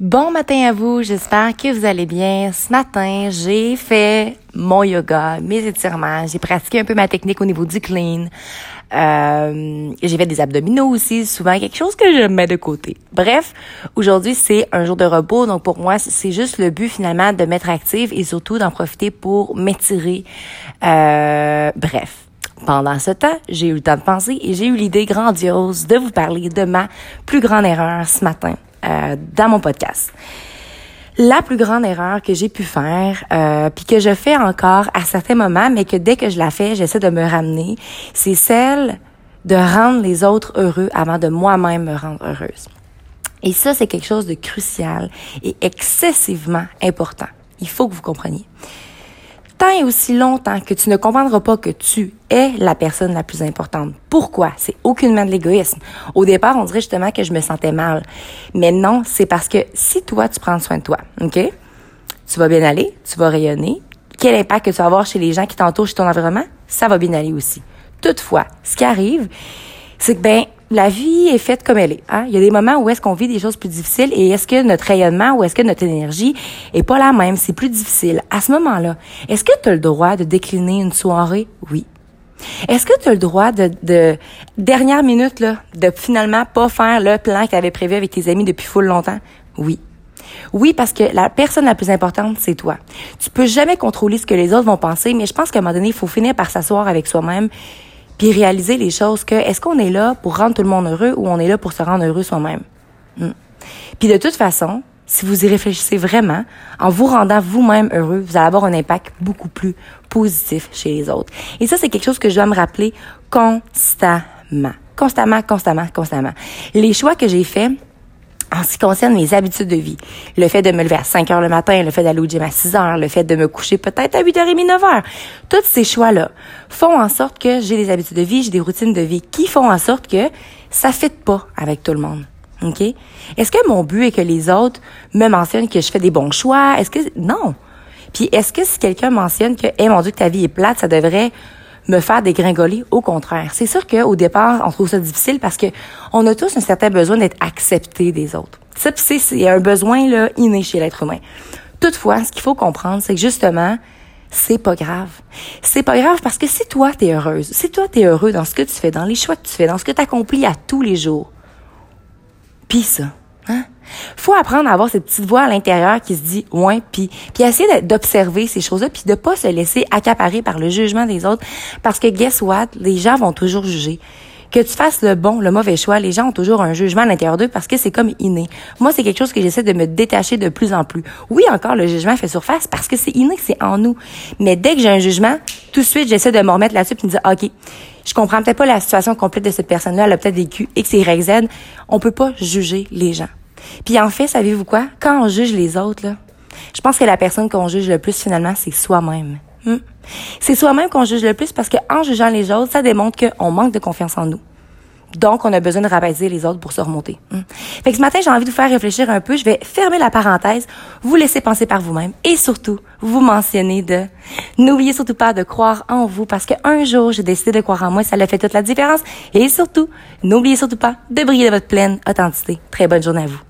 Bon matin à vous, j'espère que vous allez bien. Ce matin, j'ai fait mon yoga, mes étirements, j'ai pratiqué un peu ma technique au niveau du clean. Euh, j'ai fait des abdominaux aussi, souvent quelque chose que je mets de côté. Bref, aujourd'hui c'est un jour de repos, donc pour moi c'est juste le but finalement de m'être active et surtout d'en profiter pour m'étirer. Euh, bref. Pendant ce temps, j'ai eu le temps de penser et j'ai eu l'idée grandiose de vous parler de ma plus grande erreur ce matin. Euh, dans mon podcast. La plus grande erreur que j'ai pu faire, euh, puis que je fais encore à certains moments, mais que dès que je la fais, j'essaie de me ramener, c'est celle de rendre les autres heureux avant de moi-même me rendre heureuse. Et ça, c'est quelque chose de crucial et excessivement important. Il faut que vous compreniez tant et aussi longtemps que tu ne comprendras pas que tu es la personne la plus importante. Pourquoi? C'est aucunement de l'égoïsme. Au départ, on dirait justement que je me sentais mal. Mais non, c'est parce que si toi, tu prends soin de toi, OK? Tu vas bien aller, tu vas rayonner. Quel impact que tu vas avoir chez les gens qui t'entourent, chez ton environnement? Ça va bien aller aussi. Toutefois, ce qui arrive, c'est que, ben, la vie est faite comme elle est. Hein? Il y a des moments où est-ce qu'on vit des choses plus difficiles et est-ce que notre rayonnement ou est-ce que notre énergie est pas la même, c'est plus difficile. À ce moment-là, est-ce que tu as le droit de décliner une soirée? Oui. Est-ce que tu as le droit de, de, dernière minute, là, de finalement pas faire le plan que tu avais prévu avec tes amis depuis full longtemps? Oui. Oui, parce que la personne la plus importante, c'est toi. Tu peux jamais contrôler ce que les autres vont penser, mais je pense qu'à un moment donné, il faut finir par s'asseoir avec soi-même puis réaliser les choses que est-ce qu'on est là pour rendre tout le monde heureux ou on est là pour se rendre heureux soi-même? Hmm. Puis de toute façon, si vous y réfléchissez vraiment, en vous rendant vous-même heureux, vous allez avoir un impact beaucoup plus positif chez les autres. Et ça, c'est quelque chose que je dois me rappeler constamment. Constamment, constamment, constamment. Les choix que j'ai faits, en ce qui concerne mes habitudes de vie, le fait de me lever à 5 heures le matin, le fait d'aller au gym à 6 heures, le fait de me coucher peut-être à 8h30, 9 heures, tous ces choix-là font en sorte que j'ai des habitudes de vie, j'ai des routines de vie qui font en sorte que ça fit pas avec tout le monde. OK? Est-ce que mon but est que les autres me mentionnent que je fais des bons choix? Est-ce que, non. Puis est-ce que si quelqu'un mentionne que, eh mon Dieu, que ta vie est plate, ça devrait me faire dégringoler. Au contraire. C'est sûr qu'au départ, on trouve ça difficile parce que on a tous un certain besoin d'être accepté des autres. Ça, c'est un besoin là, inné chez l'être humain. Toutefois, ce qu'il faut comprendre, c'est que justement, c'est pas grave. C'est pas grave parce que si toi, t'es heureuse, si toi, t'es heureux dans ce que tu fais, dans les choix que tu fais, dans ce que tu accomplis à tous les jours, pis ça, hein? Faut apprendre à avoir cette petite voix à l'intérieur qui se dit ouais, puis puis essayer d'observer ces choses-là, puis de pas se laisser accaparer par le jugement des autres, parce que guess what, les gens vont toujours juger. Que tu fasses le bon, le mauvais choix, les gens ont toujours un jugement à l'intérieur d'eux parce que c'est comme inné. Moi, c'est quelque chose que j'essaie de me détacher de plus en plus. Oui, encore, le jugement fait surface parce que c'est inné, c'est en nous. Mais dès que j'ai un jugement, tout de suite, j'essaie de me remettre là-dessus et me dire, OK, je comprends peut-être pas la situation complète de cette personne-là, elle a peut-être vécu X, Y, Z. On peut pas juger les gens. Puis en fait, savez-vous quoi? Quand on juge les autres, là, je pense que la personne qu'on juge le plus finalement, c'est soi-même. Hmm? C'est soi-même qu'on juge le plus parce qu'en jugeant les autres, ça démontre qu'on manque de confiance en nous. Donc, on a besoin de rabaisser les autres pour se remonter. Hmm? Fait que ce matin, j'ai envie de vous faire réfléchir un peu. Je vais fermer la parenthèse, vous laisser penser par vous-même et surtout, vous mentionner de... N'oubliez surtout pas de croire en vous parce qu'un jour, j'ai décidé de croire en moi, ça a fait toute la différence. Et surtout, n'oubliez surtout pas de briller de votre pleine authenticité. Très bonne journée à vous.